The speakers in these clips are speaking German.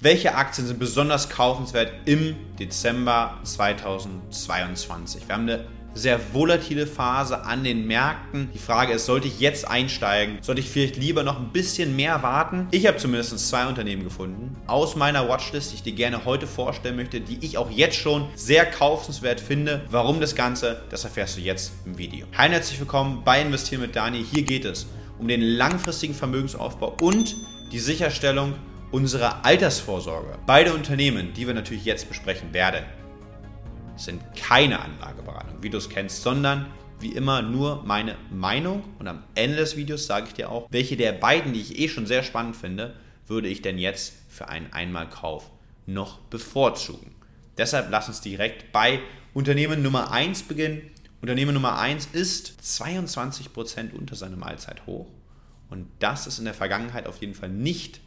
Welche Aktien sind besonders kaufenswert im Dezember 2022? Wir haben eine sehr volatile Phase an den Märkten. Die Frage ist, sollte ich jetzt einsteigen? Sollte ich vielleicht lieber noch ein bisschen mehr warten? Ich habe zumindest zwei Unternehmen gefunden aus meiner Watchlist, die ich dir gerne heute vorstellen möchte, die ich auch jetzt schon sehr kaufenswert finde. Warum das Ganze, das erfährst du jetzt im Video. Hi herzlich willkommen bei Investieren mit Dani. Hier geht es um den langfristigen Vermögensaufbau und die Sicherstellung unsere Altersvorsorge. Beide Unternehmen, die wir natürlich jetzt besprechen werden, sind keine Anlageberatung, wie du es kennst, sondern wie immer nur meine Meinung. Und am Ende des Videos sage ich dir auch, welche der beiden, die ich eh schon sehr spannend finde, würde ich denn jetzt für einen Einmalkauf noch bevorzugen. Deshalb lass uns direkt bei Unternehmen Nummer 1 beginnen. Unternehmen Nummer 1 ist 22% unter seinem Allzeithoch. Und das ist in der Vergangenheit auf jeden Fall nicht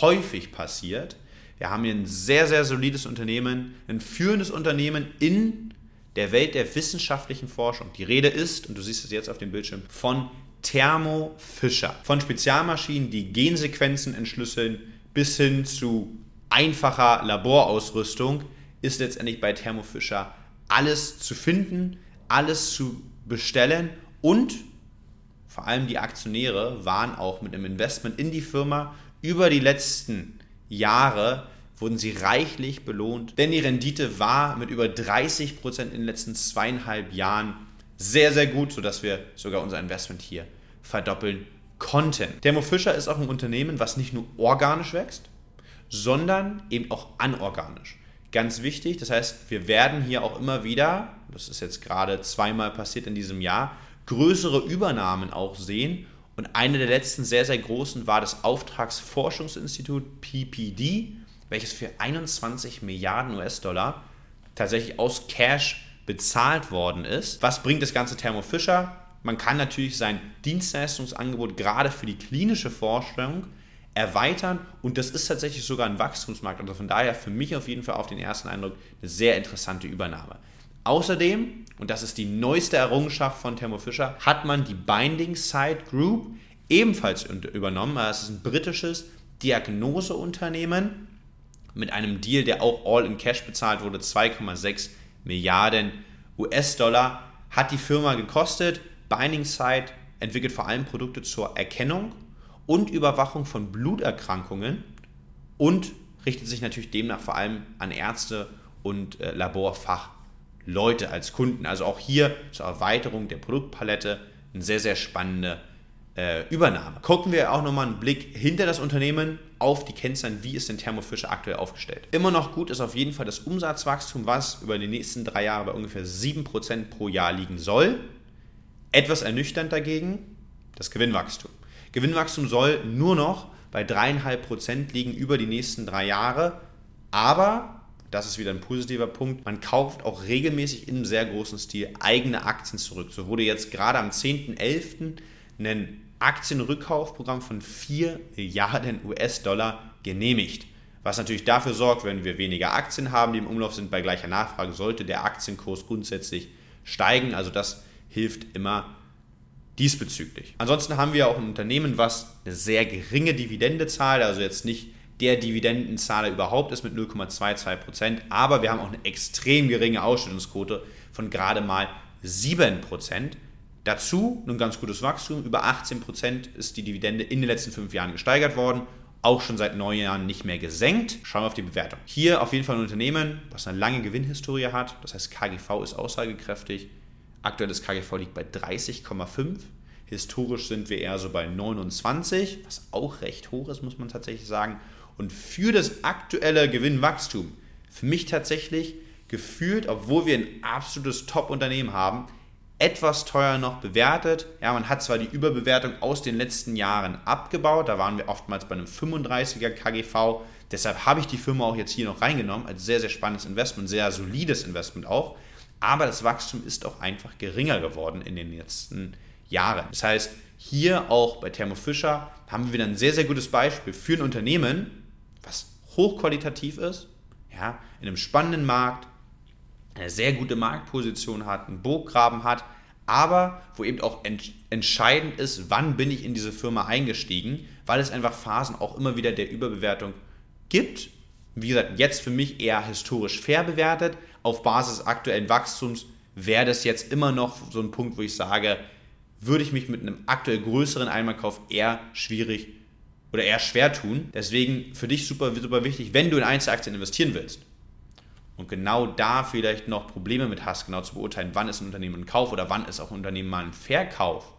häufig passiert. Wir haben hier ein sehr, sehr solides Unternehmen, ein führendes Unternehmen in der Welt der wissenschaftlichen Forschung. Die Rede ist, und du siehst es jetzt auf dem Bildschirm, von Thermo Fischer. Von Spezialmaschinen, die Gensequenzen entschlüsseln, bis hin zu einfacher Laborausrüstung ist letztendlich bei Thermo Fischer alles zu finden, alles zu bestellen und vor allem die Aktionäre waren auch mit einem Investment in die Firma über die letzten Jahre wurden sie reichlich belohnt, denn die Rendite war mit über 30 Prozent in den letzten zweieinhalb Jahren sehr, sehr gut, sodass wir sogar unser Investment hier verdoppeln konnten. Thermo Fischer ist auch ein Unternehmen, was nicht nur organisch wächst, sondern eben auch anorganisch. Ganz wichtig, das heißt, wir werden hier auch immer wieder, das ist jetzt gerade zweimal passiert in diesem Jahr, größere Übernahmen auch sehen und eine der letzten sehr, sehr großen war das Auftragsforschungsinstitut PPD, welches für 21 Milliarden US-Dollar tatsächlich aus Cash bezahlt worden ist. Was bringt das ganze Thermo Fisher? Man kann natürlich sein Dienstleistungsangebot gerade für die klinische Forschung erweitern und das ist tatsächlich sogar ein Wachstumsmarkt. Also von daher für mich auf jeden Fall auf den ersten Eindruck eine sehr interessante Übernahme. Außerdem, und das ist die neueste Errungenschaft von Thermo Fisher, hat man die Binding Site Group ebenfalls übernommen. Es ist ein britisches Diagnoseunternehmen mit einem Deal, der auch all in Cash bezahlt wurde, 2,6 Milliarden US-Dollar hat die Firma gekostet. Binding Site entwickelt vor allem Produkte zur Erkennung und Überwachung von Bluterkrankungen und richtet sich natürlich demnach vor allem an Ärzte und äh, Laborfach Leute als Kunden. Also auch hier zur Erweiterung der Produktpalette eine sehr, sehr spannende äh, Übernahme. Gucken wir auch nochmal einen Blick hinter das Unternehmen auf die Kennzahlen, wie ist denn Thermo Fisher aktuell aufgestellt. Immer noch gut ist auf jeden Fall das Umsatzwachstum, was über die nächsten drei Jahre bei ungefähr 7% pro Jahr liegen soll. Etwas ernüchternd dagegen das Gewinnwachstum. Gewinnwachstum soll nur noch bei 3,5% liegen über die nächsten drei Jahre, aber das ist wieder ein positiver Punkt. Man kauft auch regelmäßig in einem sehr großen Stil eigene Aktien zurück. So wurde jetzt gerade am 10.11. ein Aktienrückkaufprogramm von 4 Milliarden US-Dollar genehmigt. Was natürlich dafür sorgt, wenn wir weniger Aktien haben, die im Umlauf sind, bei gleicher Nachfrage sollte der Aktienkurs grundsätzlich steigen. Also das hilft immer diesbezüglich. Ansonsten haben wir auch ein Unternehmen, was eine sehr geringe Dividende zahlt, also jetzt nicht der Dividendenzahler überhaupt ist mit 0,22%, aber wir haben auch eine extrem geringe Ausschüttungsquote von gerade mal 7%. Dazu ein ganz gutes Wachstum, über 18% ist die Dividende in den letzten fünf Jahren gesteigert worden, auch schon seit neun Jahren nicht mehr gesenkt. Schauen wir auf die Bewertung. Hier auf jeden Fall ein Unternehmen, was eine lange Gewinnhistorie hat, das heißt KGV ist aussagekräftig. Aktuelles KGV liegt bei 30,5. Historisch sind wir eher so bei 29, was auch recht hoch ist, muss man tatsächlich sagen und für das aktuelle Gewinnwachstum für mich tatsächlich gefühlt, obwohl wir ein absolutes Top-Unternehmen haben, etwas teuer noch bewertet. Ja, man hat zwar die Überbewertung aus den letzten Jahren abgebaut, da waren wir oftmals bei einem 35er KGV. Deshalb habe ich die Firma auch jetzt hier noch reingenommen als sehr, sehr spannendes Investment, sehr solides Investment auch. Aber das Wachstum ist auch einfach geringer geworden in den letzten Jahren. Das heißt, hier auch bei Thermo Fisher haben wir wieder ein sehr, sehr gutes Beispiel für ein Unternehmen, was hochqualitativ ist, ja, in einem spannenden Markt, eine sehr gute Marktposition hat, einen Burggraben hat, aber wo eben auch ent entscheidend ist, wann bin ich in diese Firma eingestiegen, weil es einfach Phasen auch immer wieder der Überbewertung gibt Wie gesagt, jetzt für mich eher historisch fair bewertet. Auf Basis aktuellen Wachstums wäre das jetzt immer noch so ein Punkt, wo ich sage, würde ich mich mit einem aktuell größeren Einmalkauf eher schwierig oder eher schwer tun. Deswegen für dich super, super wichtig, wenn du in Einzelaktien investieren willst und genau da vielleicht noch Probleme mit hast, genau zu beurteilen, wann ist ein Unternehmen ein Kauf oder wann ist auch ein Unternehmen mal ein Verkauf,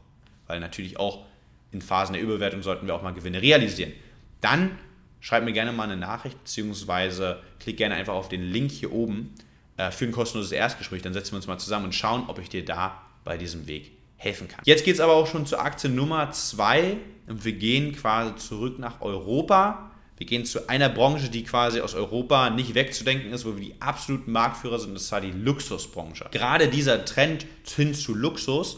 weil natürlich auch in Phasen der Überwertung sollten wir auch mal Gewinne realisieren, dann schreib mir gerne mal eine Nachricht, beziehungsweise klick gerne einfach auf den Link hier oben äh, für ein kostenloses Erstgespräch. Dann setzen wir uns mal zusammen und schauen, ob ich dir da bei diesem Weg helfen kann. Jetzt geht es aber auch schon zur Aktie Nummer 2 und wir gehen quasi zurück nach Europa. Wir gehen zu einer Branche, die quasi aus Europa nicht wegzudenken ist, wo wir die absoluten Marktführer sind, das war die Luxusbranche. Gerade dieser Trend hin zu Luxus,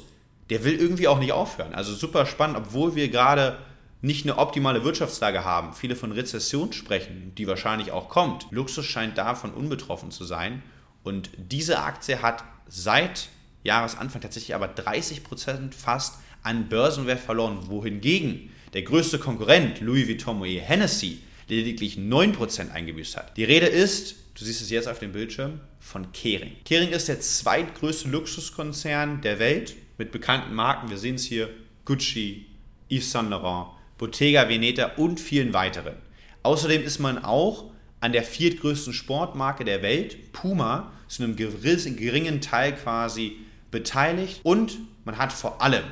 der will irgendwie auch nicht aufhören. Also super spannend, obwohl wir gerade nicht eine optimale Wirtschaftslage haben, viele von Rezession sprechen, die wahrscheinlich auch kommt. Luxus scheint davon unbetroffen zu sein und diese Aktie hat seit Jahresanfang tatsächlich aber 30% fast an Börsenwert verloren, wohingegen der größte Konkurrent Louis Vuitton Moet Hennessy lediglich 9% eingebüßt hat. Die Rede ist, du siehst es jetzt auf dem Bildschirm, von Kering. Kering ist der zweitgrößte Luxuskonzern der Welt mit bekannten Marken. Wir sehen es hier: Gucci, Yves Saint Laurent, Bottega Veneta und vielen weiteren. Außerdem ist man auch an der viertgrößten Sportmarke der Welt, Puma, zu einem geringen Teil quasi beteiligt und man hat vor allem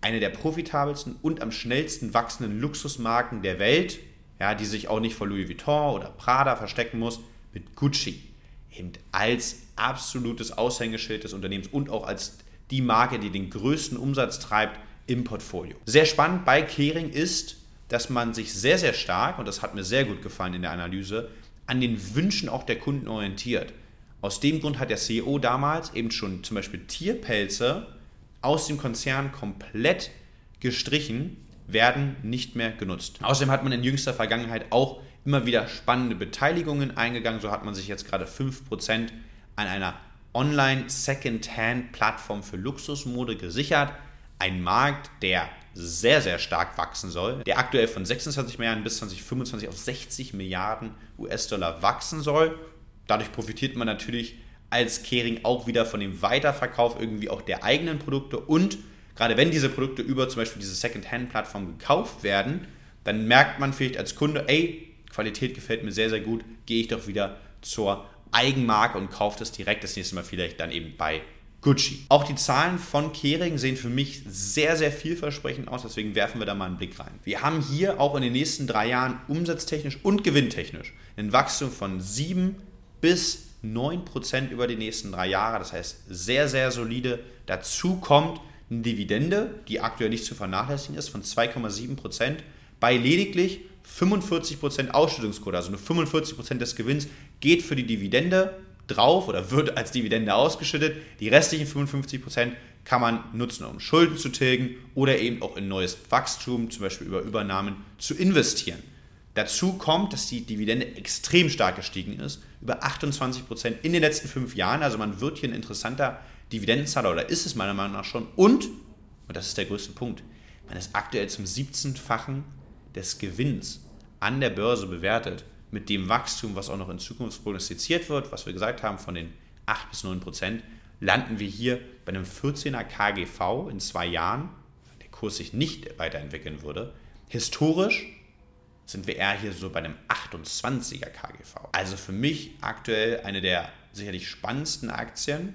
eine der profitabelsten und am schnellsten wachsenden Luxusmarken der Welt, ja, die sich auch nicht vor Louis Vuitton oder Prada verstecken muss, mit Gucci. Eben als absolutes Aushängeschild des Unternehmens und auch als die Marke, die den größten Umsatz treibt im Portfolio. Sehr spannend bei Kering ist, dass man sich sehr, sehr stark, und das hat mir sehr gut gefallen in der Analyse, an den Wünschen auch der Kunden orientiert. Aus dem Grund hat der CEO damals eben schon zum Beispiel Tierpelze aus dem Konzern komplett gestrichen, werden nicht mehr genutzt. Außerdem hat man in jüngster Vergangenheit auch immer wieder spannende Beteiligungen eingegangen. So hat man sich jetzt gerade 5% an einer Online-Second-Hand-Plattform für Luxusmode gesichert. Ein Markt, der sehr, sehr stark wachsen soll, der aktuell von 26 Milliarden bis 2025 auf 60 Milliarden US-Dollar wachsen soll. Dadurch profitiert man natürlich als Kering auch wieder von dem Weiterverkauf irgendwie auch der eigenen Produkte und gerade wenn diese Produkte über zum Beispiel diese Second-Hand-Plattform gekauft werden, dann merkt man vielleicht als Kunde, ey, Qualität gefällt mir sehr, sehr gut, gehe ich doch wieder zur Eigenmarke und kaufe das direkt das nächste Mal vielleicht dann eben bei Gucci. Auch die Zahlen von Kering sehen für mich sehr, sehr vielversprechend aus, deswegen werfen wir da mal einen Blick rein. Wir haben hier auch in den nächsten drei Jahren umsatztechnisch und gewinntechnisch ein Wachstum von 7 bis 9% über die nächsten drei Jahre. Das heißt, sehr, sehr solide. Dazu kommt eine Dividende, die aktuell nicht zu vernachlässigen ist, von 2,7% bei lediglich 45% Ausschüttungsquote. Also nur 45% des Gewinns geht für die Dividende drauf oder wird als Dividende ausgeschüttet. Die restlichen 55% kann man nutzen, um Schulden zu tilgen oder eben auch in neues Wachstum, zum Beispiel über Übernahmen, zu investieren. Dazu kommt, dass die Dividende extrem stark gestiegen ist, über 28 Prozent in den letzten fünf Jahren. Also man wird hier ein interessanter Dividendenzahler oder ist es meiner Meinung nach schon. Und, und das ist der größte Punkt, man ist aktuell zum 17-fachen des Gewinns an der Börse bewertet mit dem Wachstum, was auch noch in Zukunft prognostiziert wird, was wir gesagt haben, von den 8 bis 9 Prozent, landen wir hier bei einem 14er KGV in zwei Jahren, wenn der Kurs sich nicht weiterentwickeln würde. Historisch sind wir eher hier so bei einem 28er KGV. Also für mich aktuell eine der sicherlich spannendsten Aktien,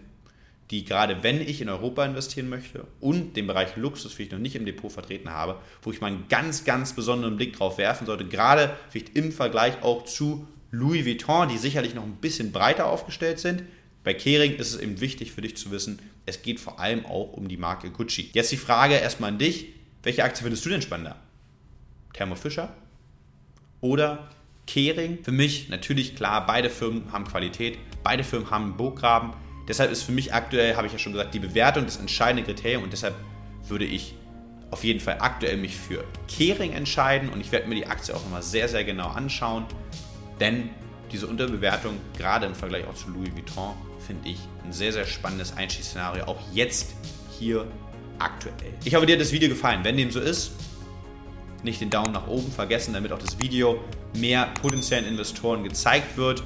die gerade wenn ich in Europa investieren möchte und den Bereich Luxus vielleicht noch nicht im Depot vertreten habe, wo ich mal einen ganz, ganz besonderen Blick drauf werfen sollte, gerade vielleicht im Vergleich auch zu Louis Vuitton, die sicherlich noch ein bisschen breiter aufgestellt sind. Bei Kering ist es eben wichtig für dich zu wissen, es geht vor allem auch um die Marke Gucci. Jetzt die Frage erstmal an dich, welche Aktie findest du denn spannender? Thermo Fisher oder Kering. Für mich natürlich klar, beide Firmen haben Qualität, beide Firmen haben einen Burggraben. Deshalb ist für mich aktuell, habe ich ja schon gesagt, die Bewertung das entscheidende Kriterium und deshalb würde ich auf jeden Fall aktuell mich für Kering entscheiden und ich werde mir die Aktie auch nochmal sehr, sehr genau anschauen, denn diese Unterbewertung, gerade im Vergleich auch zu Louis Vuitton, finde ich ein sehr, sehr spannendes Einstiegsszenario, auch jetzt hier aktuell. Ich hoffe, dir hat das Video gefallen. Wenn dem so ist, nicht den Daumen nach oben vergessen, damit auch das Video mehr potenziellen Investoren gezeigt wird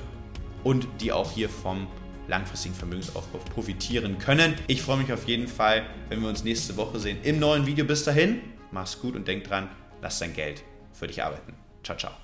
und die auch hier vom langfristigen Vermögensaufbau profitieren können. Ich freue mich auf jeden Fall, wenn wir uns nächste Woche sehen im neuen Video. Bis dahin, mach's gut und denk dran, lass dein Geld für dich arbeiten. Ciao, ciao.